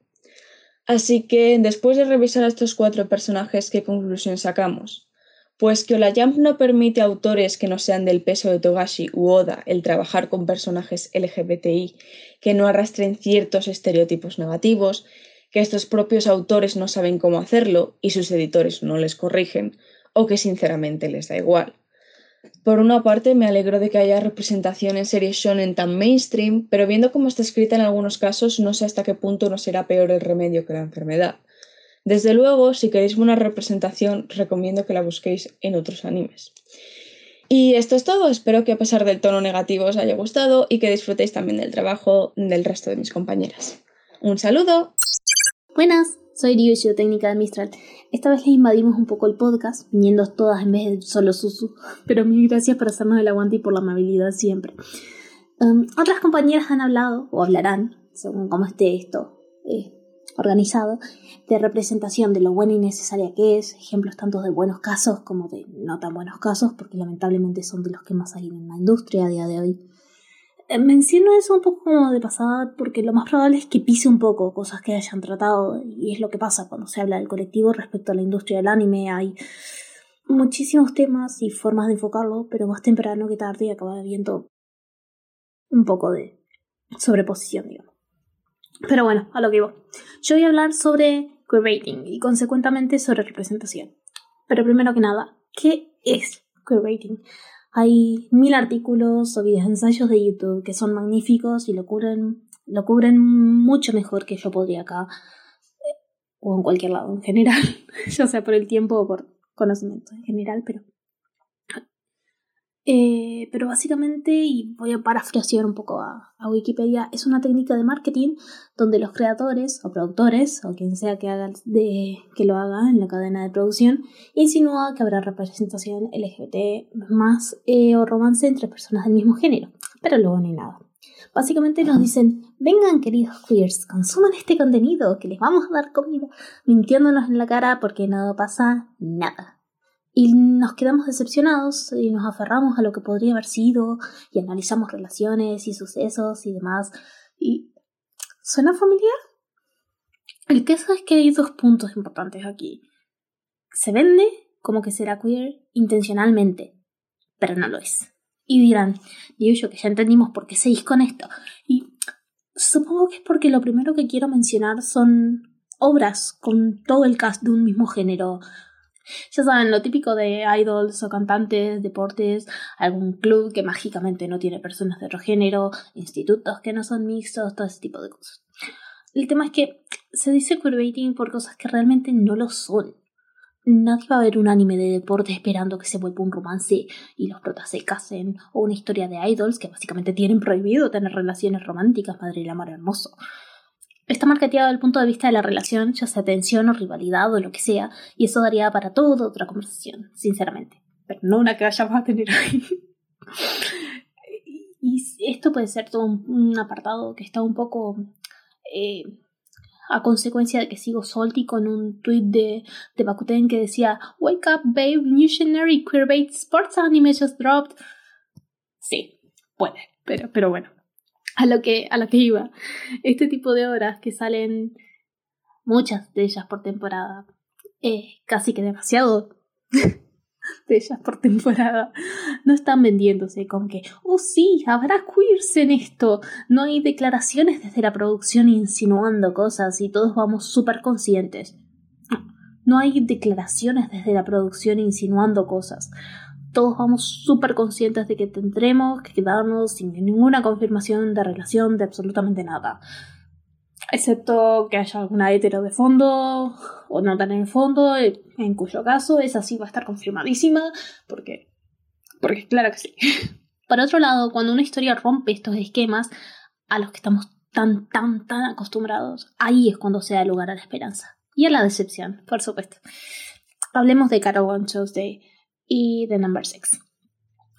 Así que, después de revisar a estos cuatro personajes, ¿qué conclusión sacamos? Pues que Jump no permite a autores que no sean del peso de Togashi u Oda el trabajar con personajes LGBTI que no arrastren ciertos estereotipos negativos, que estos propios autores no saben cómo hacerlo y sus editores no les corrigen, o que sinceramente les da igual. Por una parte, me alegro de que haya representación en series shonen tan mainstream, pero viendo cómo está escrita en algunos casos, no sé hasta qué punto no será peor el remedio que la enfermedad. Desde luego, si queréis una representación, recomiendo que la busquéis en otros animes. Y esto es todo, espero que a pesar del tono negativo os haya gustado y que disfrutéis también del trabajo del resto de mis compañeras. Un saludo. Buenas, soy Ryushu, técnica de Mistral. Esta vez les invadimos un poco el podcast, viniendo todas en vez de solo Susu, pero mil gracias por hacernos el aguante y por la amabilidad siempre. Um, otras compañeras han hablado, o hablarán, según cómo esté esto, eh, organizado de representación de lo buena y necesaria que es, ejemplos tanto de buenos casos como de no tan buenos casos, porque lamentablemente son de los que más hay en la industria a día de hoy. Eh, menciono eso un poco como de pasada porque lo más probable es que pise un poco cosas que hayan tratado y es lo que pasa cuando se habla del colectivo respecto a la industria del anime. Hay muchísimos temas y formas de enfocarlo, pero más temprano que tarde acaba viendo un poco de sobreposición, digamos. Pero bueno, a lo que iba. Yo voy a hablar sobre queer y consecuentemente sobre representación. Pero primero que nada, ¿qué es queer Hay mil artículos o videos ensayos de YouTube que son magníficos y lo cubren, lo cubren mucho mejor que yo podría acá eh, o en cualquier lado en general, ya sea por el tiempo o por conocimiento en general, pero Eh, pero básicamente, y voy a parafrasear un poco a, Wikipedia, es una técnica de marketing donde los creadores o productores o quien sea que, haga de, que lo haga en la cadena de producción insinúa que habrá representación LGBT más eh, o romance entre personas del mismo género, pero luego ni nada. Básicamente nos dicen, vengan queridos queers, consuman este contenido, que les vamos a dar comida, mintiéndonos en la cara porque no pasa nada. Y nos quedamos decepcionados y nos aferramos a lo que podría haber sido y analizamos relaciones y sucesos y demás. ¿Y suena familiar? El caso es que hay dos puntos importantes aquí. Se vende como que será queer intencionalmente, pero no lo es. Y dirán, yo que ya entendimos por qué seguís con esto. Y supongo que es porque lo primero que quiero mencionar son obras con todo el cast de un mismo género ya saben, lo típico de idols o cantantes, deportes, algún club que mágicamente no tiene personas de otro género, institutos que no son mixtos, todo ese tipo de cosas. El tema es que se dice queerbaiting por cosas que realmente no lo son. Nadie va a ver un anime de deporte esperando que se vuelva un romance y los protas se casen, o una historia de idols que básicamente tienen prohibido tener relaciones románticas, madre del amor hermoso. Está marketeado desde el punto de vista de la relación, ya sea tensión o rivalidad o lo que sea, y eso daría para toda otra conversación, sinceramente. Pero no una que vayamos a tener hoy. y esto puede ser todo un, apartado que está un poco eh, a consecuencia de que sigo salty con un tweet de, de Bakuten que decía Wake up babe, new generic queerbait sports anime just dropped. Sí, puede, pero, pero bueno a lo que, a lo que iba. Este tipo de obras que salen muchas de ellas por temporada, eh, casi que demasiado de ellas por temporada, no están vendiéndose con que, oh sí, habrá queers en esto. No hay declaraciones desde la producción insinuando cosas y todos vamos súper conscientes. No hay declaraciones desde la producción insinuando cosas todos vamos súper conscientes de que tendremos que quedarnos sin ninguna confirmación de relación de absolutamente nada. Excepto que haya alguna hetero de fondo o no tan en el fondo, en cuyo caso esa sí va a estar confirmadísima, porque, porque claro que sí. Por otro lado, cuando una historia rompe estos esquemas a los que estamos tan, tan, tan acostumbrados, ahí es cuando se da lugar a la esperanza. Y a la decepción, por supuesto. Hablemos de Caravan Tuesday y The Number 6.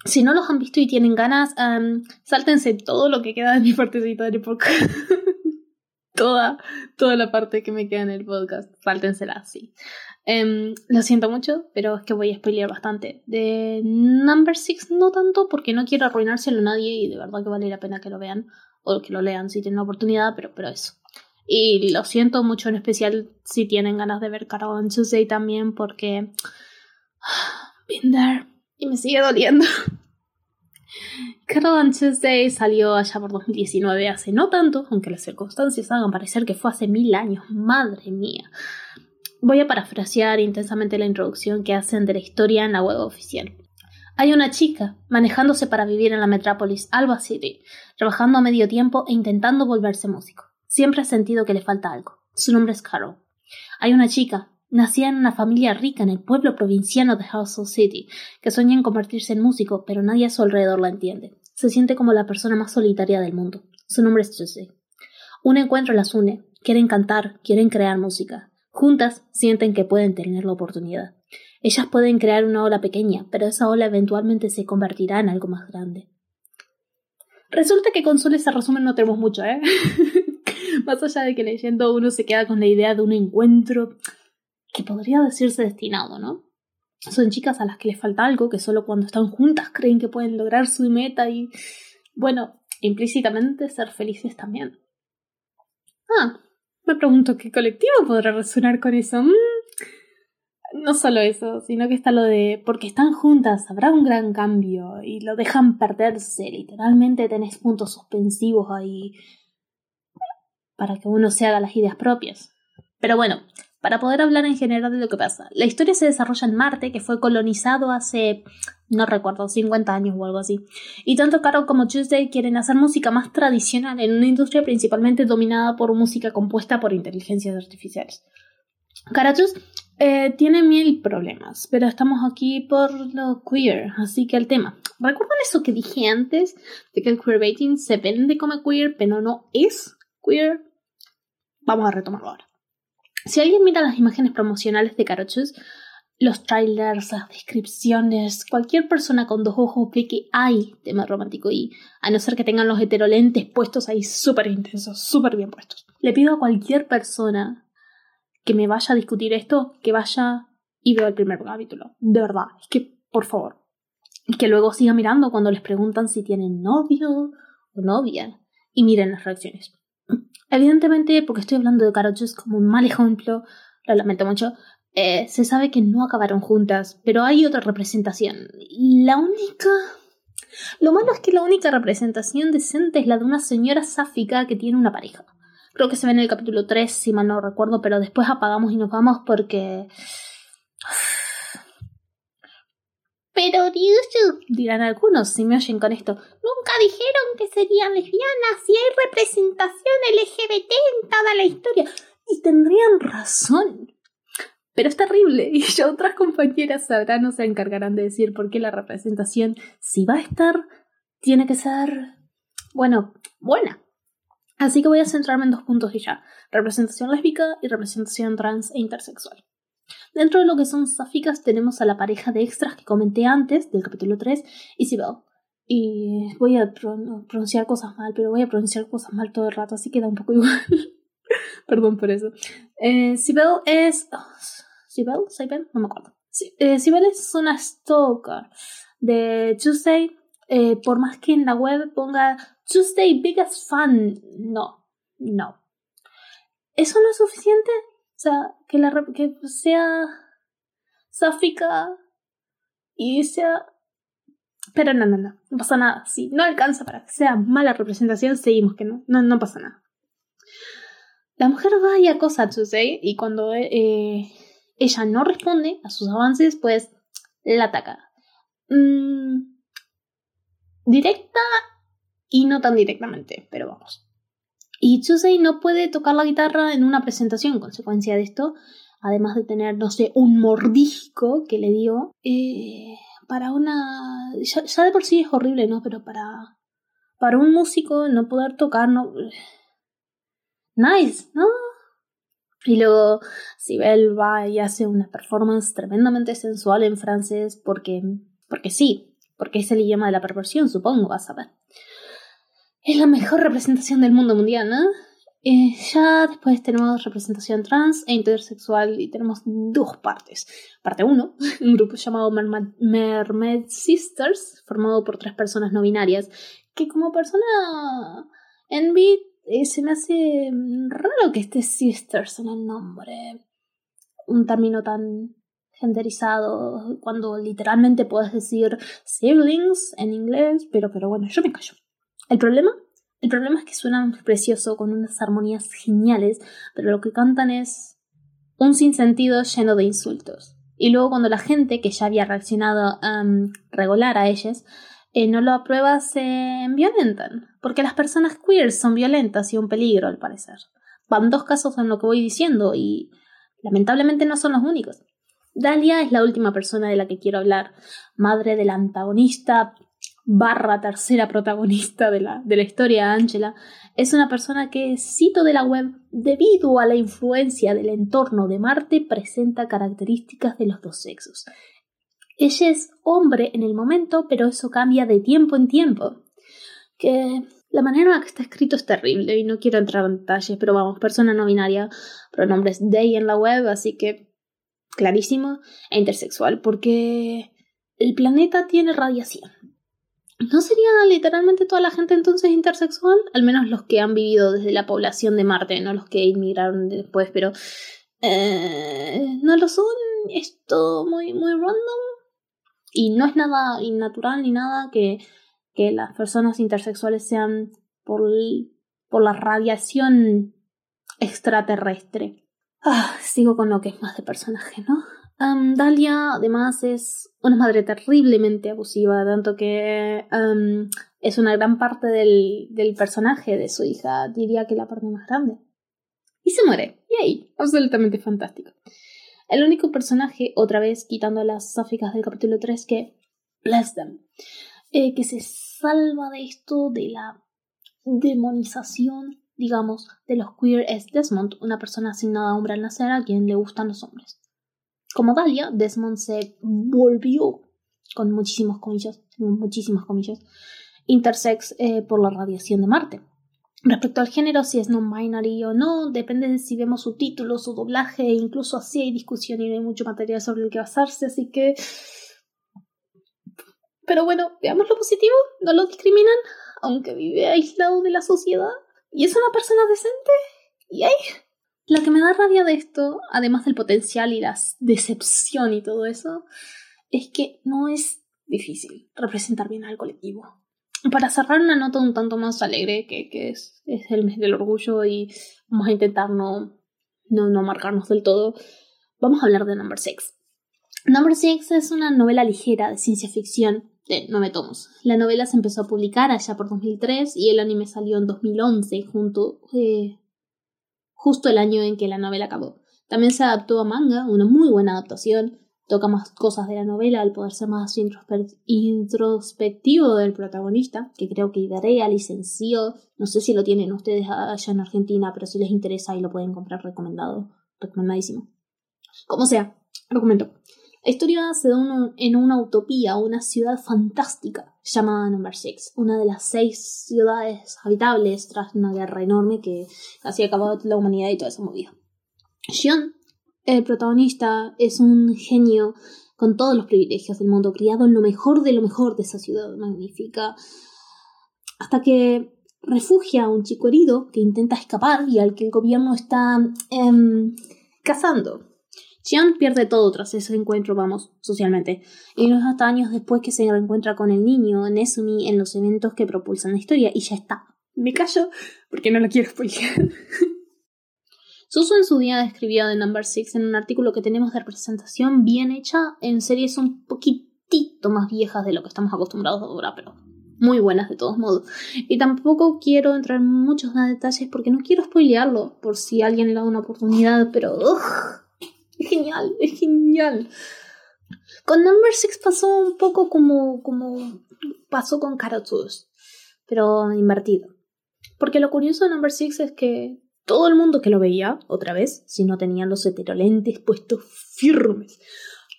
Si no los han visto y tienen ganas, um, sáltense todo lo que queda de mi partecita del podcast. toda, toda la parte que me queda en el podcast, sáltensela, sí. Um, lo siento mucho, pero es que voy a spoilear bastante. De Number 6 no tanto, porque no quiero arruinárselo a nadie y de verdad que vale la pena que lo vean o que lo lean si tienen la oportunidad, pero, pero eso. Y lo siento mucho en especial si tienen ganas de ver Caravan Tuesday también, porque been Y me sigue doliendo. Caravan Tuesday salió allá por 2019, hace no tanto, aunque las circunstancias hagan parecer que fue hace mil años. Madre mía. Voy a parafrasear intensamente la introducción que hacen de la historia en la web oficial. Hay una chica manejándose para vivir en la metrópolis Alba City, trabajando a medio tiempo e intentando volverse músico. Siempre ha sentido que le falta algo. Su nombre es Carol. Hay una chica Nacía en una familia rica en el pueblo provinciano de Hustle City, que sueña en convertirse en músico, pero nadie a su alrededor la entiende. Se siente como la persona más solitaria del mundo. Su nombre es Jessie. Un encuentro las une. Quieren cantar, quieren crear música. Juntas sienten que pueden tener la oportunidad. Ellas pueden crear una ola pequeña, pero esa ola eventualmente se convertirá en algo más grande. Resulta que con solo ese resumen no tenemos mucho, ¿eh? más allá de que leyendo uno se queda con la idea de un encuentro que podría decirse destinado, ¿no? Son chicas a las que les falta algo, que solo cuando están juntas creen que pueden lograr su meta y, bueno, implícitamente ser felices también. Ah, me pregunto qué colectivo podrá resonar con eso. Mm, no solo eso, sino que está lo de porque están juntas habrá un gran cambio y lo dejan perderse. Literalmente tenés puntos suspensivos ahí para que uno se haga las ideas propias. Pero bueno, para poder hablar en general de lo que pasa. La historia se desarrolla en Marte, que fue colonizado hace, no recuerdo, 50 años o algo así. Y tanto Carol como Tuesday quieren hacer música más tradicional en una industria principalmente dominada por música compuesta por inteligencias artificiales. Caratus eh, tiene mil problemas, pero estamos aquí por lo queer, así que el tema. ¿Recuerdan eso que dije antes? De que el queerbaiting se vende como queer, pero no es queer. Vamos a retomarlo ahora. Si alguien mira las imágenes promocionales de Carochus, los trailers, las descripciones, cualquier persona con dos ojos ve que hay tema romántico y a no ser que tengan los heterolentes puestos ahí súper intensos, súper bien puestos. Le pido a cualquier persona que me vaya a discutir esto, que vaya y vea el primer capítulo. De verdad, es que, por favor. Y que luego siga mirando cuando les preguntan si tienen novio o novia. Y miren las reacciones. Evidentemente, porque estoy hablando de Carochus como un mal ejemplo, lo lamento mucho, eh, se sabe que no acabaron juntas, pero hay otra representación. La única... Lo malo es que la única representación decente es la de una señora sáfica que tiene una pareja. Creo que se ve en el capítulo 3, si mal no recuerdo, pero después apagamos y nos vamos porque... Pero dirán algunos si me oyen con esto, nunca dijeron que serían lesbianas y hay representación LGBT en toda la historia. Y tendrían razón. Pero es terrible y ya otras compañeras sabrán o se encargarán de decir por qué la representación, si va a estar, tiene que ser, bueno, buena. Así que voy a centrarme en dos puntos y ya, representación lésbica y representación trans e intersexual. Dentro de lo que son sáficas tenemos a la pareja de extras que comenté antes, del capítulo 3, Isabel. Y voy a pronunciar cosas mal, pero voy a pronunciar cosas mal todo el rato, así que da un poco igual. Perdón por eso. Eh, Sibel es... Oh, ¿Sibel? ¿Sibel? No me acuerdo. Eh, Sibel es una stalker de Tuesday. Eh, por más que en la web ponga Tuesday biggest fan, no, no. ¿Eso no es suficiente? O sea, que, la, que sea sáfica y sea... Pero no, no, no, no pasa nada. Si no alcanza para que sea mala representación, seguimos que no, no, no pasa nada. La mujer va y acosa a Tuesday y cuando eh, ella no responde a sus avances, pues la ataca. Mm, directa y no tan directamente, pero vamos. Y Chusei no puede tocar la guitarra en una presentación, consecuencia de esto, además de tener, no sé, un mordisco que le dio, eh, para una... Ya, de por sí es horrible, ¿no? Pero para... Para un músico no poder tocar, no... Nice, ¿no? Y luego Sibel va y hace una performance tremendamente sensual en francés porque... Porque sí, porque es el idioma de la perversión, supongo, vas a ver es la mejor representación del mundo mundial, ¿no? Eh, ya después tenemos representación trans e intersexual y tenemos dos partes. Parte 1, un grupo llamado Mermaid Sisters, formado por tres personas no binarias, que como persona en beat eh, se me hace raro que esté Sisters en el nombre. Un término tan genderizado, cuando literalmente puedes decir siblings en inglés, pero, pero bueno, yo me callo. El problema, el problema es que suenan precioso con unas armonías geniales, pero lo que cantan es un sinsentido lleno de insultos. Y luego cuando la gente que ya había reaccionado a regular a ellas eh, no lo aprueba, se violentan. Porque las personas queer son violentas y un peligro, al parecer. Van dos casos en lo que voy diciendo y lamentablemente no son los únicos. Dalia es la última persona de la que quiero hablar, madre del antagonista barra tercera protagonista de la, de la historia, Angela, es una persona que, cito de la web, debido a la influencia del entorno de Marte, presenta características de los dos sexos. Ella es hombre en el momento, pero eso cambia de tiempo en tiempo. Que la manera en la que está escrito es terrible y no quiero entrar en detalles, pero vamos, persona no binaria, pronombres they en la web, así que clarísimo, e intersexual, porque el planeta tiene radiación ¿No sería literalmente toda la gente entonces intersexual? Al menos los que han vivido desde la población de Marte, no los que inmigraron después, pero... Eh, no lo son, es todo muy, muy random. Y no es nada innatural ni nada que, que las personas intersexuales sean por, por la radiación extraterrestre. Ah, sigo con lo que es más de personaje, ¿no? Dalia además es una madre terriblemente abusiva, tanto que es una gran parte del, del, personaje de su hija, diría que la parte más grande. Y se muere, y ahí, absolutamente fantástico. El único personaje, otra vez quitando las sáficas del capítulo 3, que bless them, eh, que se salva de esto de la demonización, digamos, de los queer es Desmond, una persona asignada a hombre al nacer a quien le gustan los hombres. Como Dalia, Desmond se volvió, con muchísimos comillas, muchísimas comillas, intersex eh, por la radiación de Marte. Respecto al género, si es non-binary o no, depende de si vemos su título, su doblaje, incluso así hay discusión y no hay mucho material sobre el que basarse, así que... Pero bueno, veamos lo positivo, no lo discriminan, aunque vive aislado de la sociedad y es una persona decente. Y ahí... Lo que me da rabia de esto, además del potencial y la decepción y todo eso, es que no es difícil representar bien al colectivo. Para cerrar una nota un tanto más alegre, que, que es, es, el mes del orgullo y vamos a intentar no, no, no marcarnos del todo, vamos a hablar de Number 6. Number 6 es una novela ligera de ciencia ficción de nueve tomos. La novela se empezó a publicar allá por 2003 y el anime salió en 2011, junto, eh, justo el año en que la novela acabó. También se adaptó a manga, una muy buena adaptación, toca más cosas de la novela al poder ser más introspectivo del protagonista, que creo que Iberia licenció, no sé si lo tienen ustedes allá en Argentina, pero si les interesa ahí lo pueden comprar recomendado, recomendadísimo. Como sea, argumento. La historia se da en una utopía, una ciudad fantástica llamada Number Six, una de las seis ciudades habitables tras una guerra enorme que casi acabó la humanidad y toda esa movida. Xion el protagonista es un genio con todos los privilegios del mundo, criado en lo mejor de lo mejor de esa ciudad magnífica, hasta que refugia a un chico herido que intenta escapar y al que el gobierno está eh, cazando. Xian pierde todo tras ese encuentro, vamos, socialmente, y no es hasta años después que se reencuentra con el niño Nesumi en los eventos que propulsan la historia, y ya está. Me callo porque no lo quiero spoilear. Susu en su día describía de Number Six en un artículo que tenemos de representación bien hecha en series un poquitito más viejas de lo que estamos acostumbrados ahora, pero muy buenas de todos modos. Y tampoco quiero entrar en muchos detalles porque no quiero spoilearlo por si alguien le da una oportunidad, pero es genial, es genial. Con Number Six pasó un poco como, como pasó con Karatsus, pero invertido. Porque lo curioso de Number Six es que todo el mundo que lo veía, otra vez, si no tenían los heterolentes puestos firmes,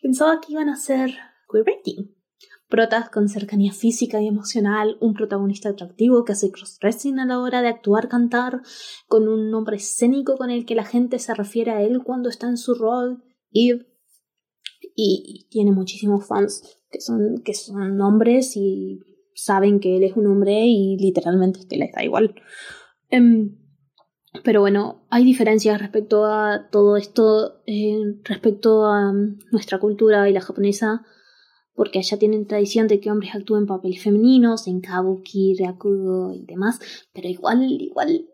pensaba que iban a ser queer Protas con cercanía física y emocional, un protagonista atractivo que hace cross-dressing a la hora de actuar, cantar, con un nombre escénico con el que la gente se refiere a él cuando está en su rol. Y tiene muchísimos fans que son, que son hombres y saben que él es un hombre y literalmente que les da igual. Um, pero bueno, hay diferencias respecto a todo esto, eh, respecto a um, nuestra cultura y la japonesa, porque allá tienen tradición de que hombres actúen papeles femeninos, en kabuki, ryakugo y demás, pero igual, igual...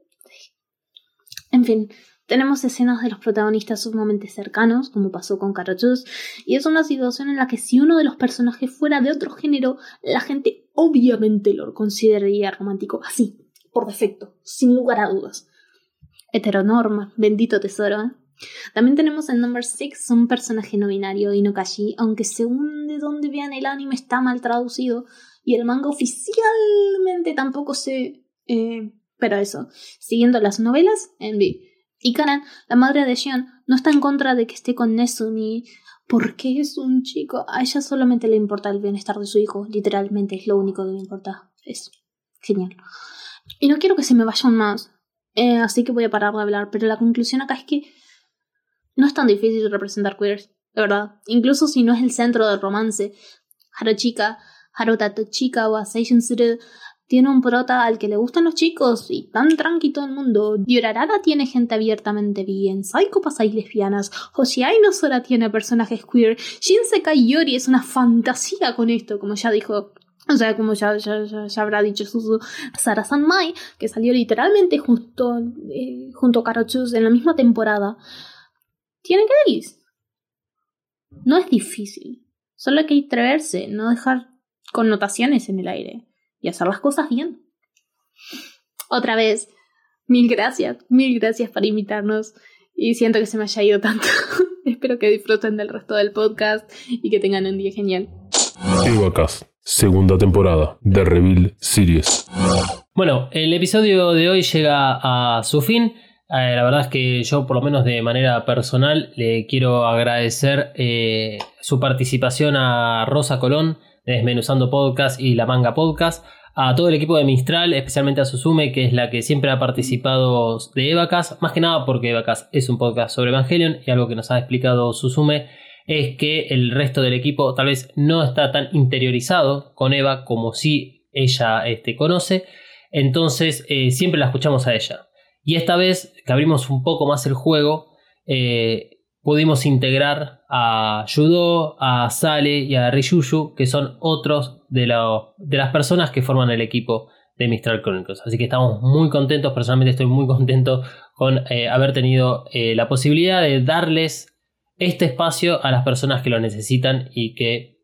En fin, tenemos escenas de los protagonistas sumamente cercanos, como pasó con Karochus, y es una situación en la que si uno de los personajes fuera de otro género, la gente obviamente lo consideraría romántico, así, por defecto, sin lugar a dudas heteronorma, bendito tesoro. ¿eh? También tenemos en Number 6 un personaje no binario, Inokashi, aunque según de donde vean el anime está mal traducido y el manga oficialmente tampoco se... Eh, pero eso, siguiendo las novelas, Envy. Y Karan, la madre de Xion, no está en contra de que esté con Nesumi porque es un chico. A ella solamente le importa el bienestar de su hijo, literalmente es lo único que le importa. Es genial. Y no quiero que se me vayan más. Eh, así que voy a parar de hablar, pero la conclusión acá es que no es tan difícil representar queers, de verdad. Incluso si no es el centro del romance. Harochika, Harotatochika o Seishun tiene un prota al que le gustan los chicos y tan tranqui todo el mundo. Diorarara tiene gente abiertamente bien. Psycho pasáis lesbianas. Hoshiai no Sora tiene personajes queer. Shinsekai Yori es una fantasía con esto, como ya dijo o sea, como ya, ya, ya, habrá dicho Suzu, Sara Mai, que salió literalmente justo, eh, junto a Karochus en la misma temporada, tiene gays. No es difícil. Solo hay que atreverse, no dejar connotaciones en el aire y hacer las cosas bien. Otra vez, mil gracias, mil gracias por invitarnos y siento que se me haya ido tanto. Espero que disfruten del resto del podcast y que tengan un día genial. Evacast, segunda temporada de Reveal Series. Bueno, el episodio de hoy llega a su fin. Eh, la verdad es que yo, por lo menos de manera personal, le quiero agradecer eh, su participación a Rosa Colón de Desmenuzando Podcast y La Manga Podcast, a todo el equipo de Mistral, especialmente a Susume, que es la que siempre ha participado de Evacas, más que nada porque Evacas es un podcast sobre Evangelion y algo que nos ha explicado Susume es que el resto del equipo tal vez no está tan interiorizado con Eva como si ella este, conoce, entonces eh, siempre la escuchamos a ella. Y esta vez que abrimos un poco más el juego, eh, pudimos integrar a Yudo, a Sale y a Ryuyu, que son otros de, de las personas que forman el equipo de Mistral Chronicles. Así que estamos muy contentos, personalmente estoy muy contento con eh, haber tenido eh, la posibilidad de darles este espacio a las personas que lo necesitan y que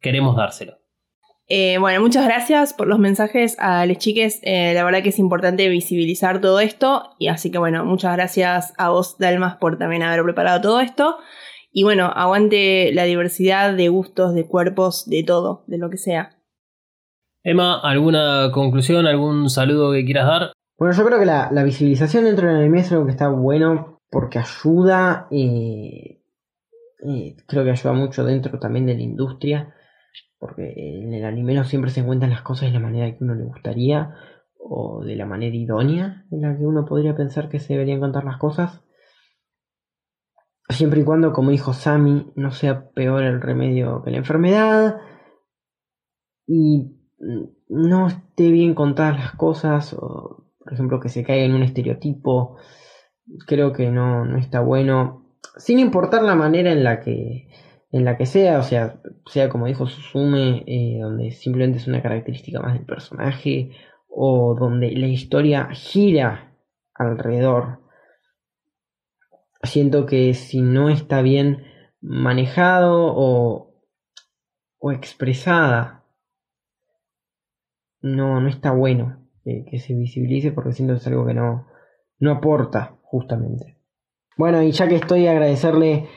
queremos dárselo. Eh, bueno, muchas gracias por los mensajes a las chiques. Eh, la verdad que es importante visibilizar todo esto. Y así que bueno, muchas gracias a vos, Dalmas, por también haber preparado todo esto. Y bueno, aguante la diversidad de gustos, de cuerpos, de todo, de lo que sea. Emma, ¿alguna conclusión, algún saludo que quieras dar? Bueno, yo creo que la, visibilización dentro del anime es algo que está bueno porque ayuda, eh, creo que ayuda mucho dentro también de la industria porque en el anime no siempre se encuentran las cosas de la manera que uno le gustaría o de la manera idónea en la que uno podría pensar que se deberían contar las cosas. Siempre y cuando, como dijo Sammy, no sea peor el remedio que la enfermedad y no esté bien contadas las cosas, o por ejemplo que se caiga en un estereotipo, creo que no, no está bueno, sin importar la manera en la que en la que sea, o sea, sea como dijo Susume, eh, donde simplemente es una característica más del personaje, o donde la historia gira alrededor. Siento que si no está bien manejado o, o expresada, no, no está bueno que, se visibilice porque siento que es algo que no, no aporta justamente. Bueno, y ya que estoy agradecerle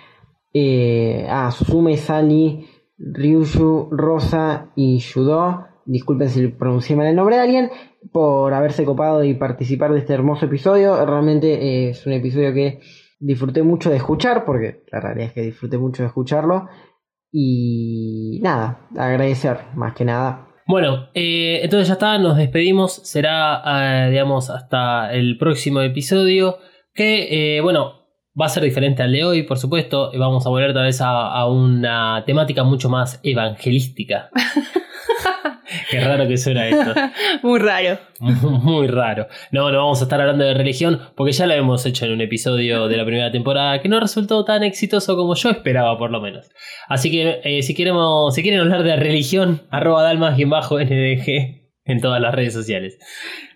eh, a Susume, Sali, Ryushu, Rosa y Yudo. Disculpen si pronuncié mal el nombre de alguien por haberse copado y participar de este hermoso episodio. Realmente eh, es un episodio que disfruté mucho de escuchar, porque la realidad es que disfruté mucho de escucharlo. Y nada, agradecer más que nada. Bueno, eh, entonces ya está, nos despedimos. Será, digamos, hasta el próximo episodio. Que, bueno, Va a ser diferente al de hoy, por supuesto. Vamos a volver tal vez a, una temática mucho más evangelística. Qué raro que suena esto. Muy raro. Muy, raro. No, no vamos a estar hablando de religión porque ya lo hemos hecho en un episodio de la primera temporada que no resultó tan exitoso como yo esperaba, por lo menos. Así que eh, si queremos, si quieren hablar de religión, arroba dalmas-ndg en todas las redes sociales.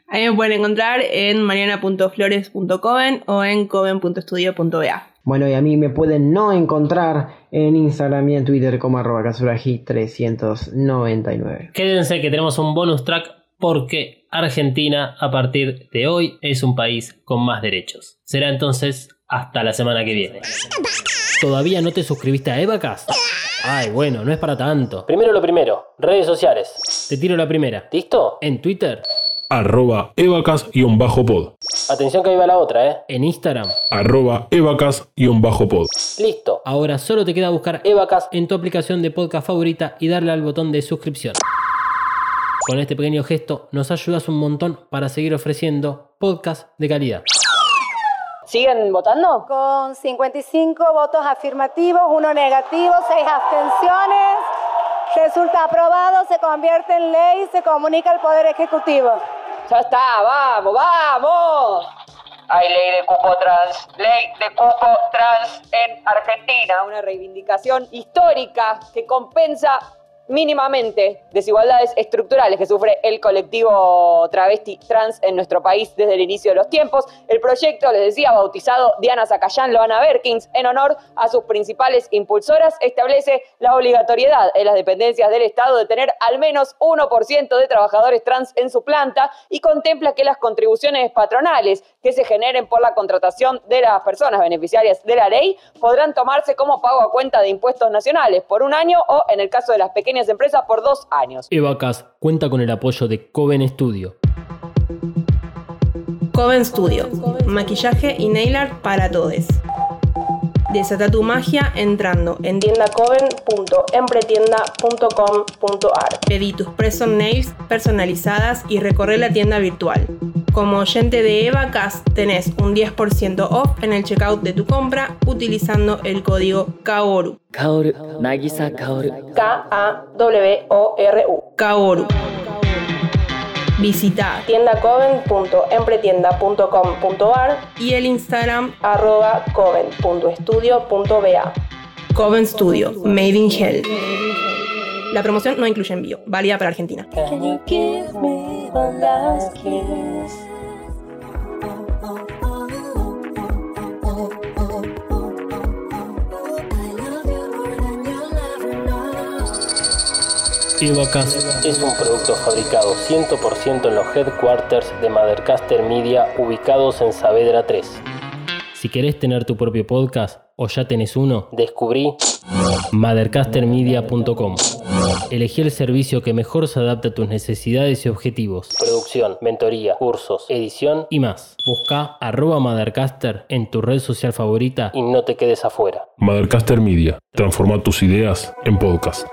Ahí me pueden encontrar en mariana.flores.coven o en coven.studio.ba. Bueno, y a mí me pueden no encontrar en Instagram y en Twitter como arroba kasuragi399. Quédense que tenemos un bonus track porque Argentina a partir de hoy es un país con más derechos. Será entonces hasta la semana que viene. ¿Todavía no te suscribiste a Evacast? Ay, bueno, no es para tanto. Primero lo primero, redes sociales. Te tiro la primera. ¿Listo? En Twitter arroba evacas-pod. Atención que ahí va la otra, ¿eh? En Instagram. Arroba evacas-pod. Listo. Ahora solo te queda buscar Evacas en tu aplicación de podcast favorita y darle al botón de suscripción. Con este pequeño gesto nos ayudas un montón para seguir ofreciendo podcast de calidad. ¿Siguen votando? Con 55 votos afirmativos, uno negativo, 6 abstenciones. Resulta aprobado, se convierte en ley y se comunica al Poder Ejecutivo. Ya está, vamos, vamos. Hay ley de cupo trans, ley de cupo trans en Argentina, una reivindicación histórica que compensa mínimamente desigualdades estructurales que sufre el colectivo travesti trans en nuestro país desde el inicio de los tiempos. El proyecto, les decía, bautizado Diana Zacayán Loana Berkins en honor a sus principales impulsoras, establece la obligatoriedad en las dependencias del Estado de tener al menos 1% de trabajadores trans en su planta y contempla que las contribuciones patronales que se generen por la contratación de las personas beneficiarias de la ley podrán tomarse como pago a cuenta de impuestos nacionales por un año o, en el caso de las pequeñas empresas, por dos años. Evacas cuenta con el apoyo de Coven Studio. Coven Studio, maquillaje y nail art para todos. Desata tu magia entrando en tiendacoven.empretienda.com.ar. Pedí tus Presson Nails personalizadas y recorre la tienda virtual. Como oyente de EvaCast tenés un 10% off en el checkout de tu compra utilizando el código KAORU. Kaoru, Nagisa Kaoru. K-A-W-O-R-U. KAORU. Visita tiendacoven.empretienda.com.ar y el Instagram arroba coven.estudio.ba. Coven Studio, Made in Hell. La promoción no incluye envío, válida para Argentina. Evacas es un producto fabricado 100% en los headquarters de Mothercaster Media ubicados en Saavedra 3. Si querés tener tu propio podcast o ya tenés uno, descubrí mothercastermedia.com. Elegí el servicio que mejor se adapte a tus necesidades y objetivos. Producción, mentoría, cursos, edición y más. Busca arroba Mothercaster en tu red social favorita y no te quedes afuera. Mothercaster Media. Transforma tus ideas en podcast.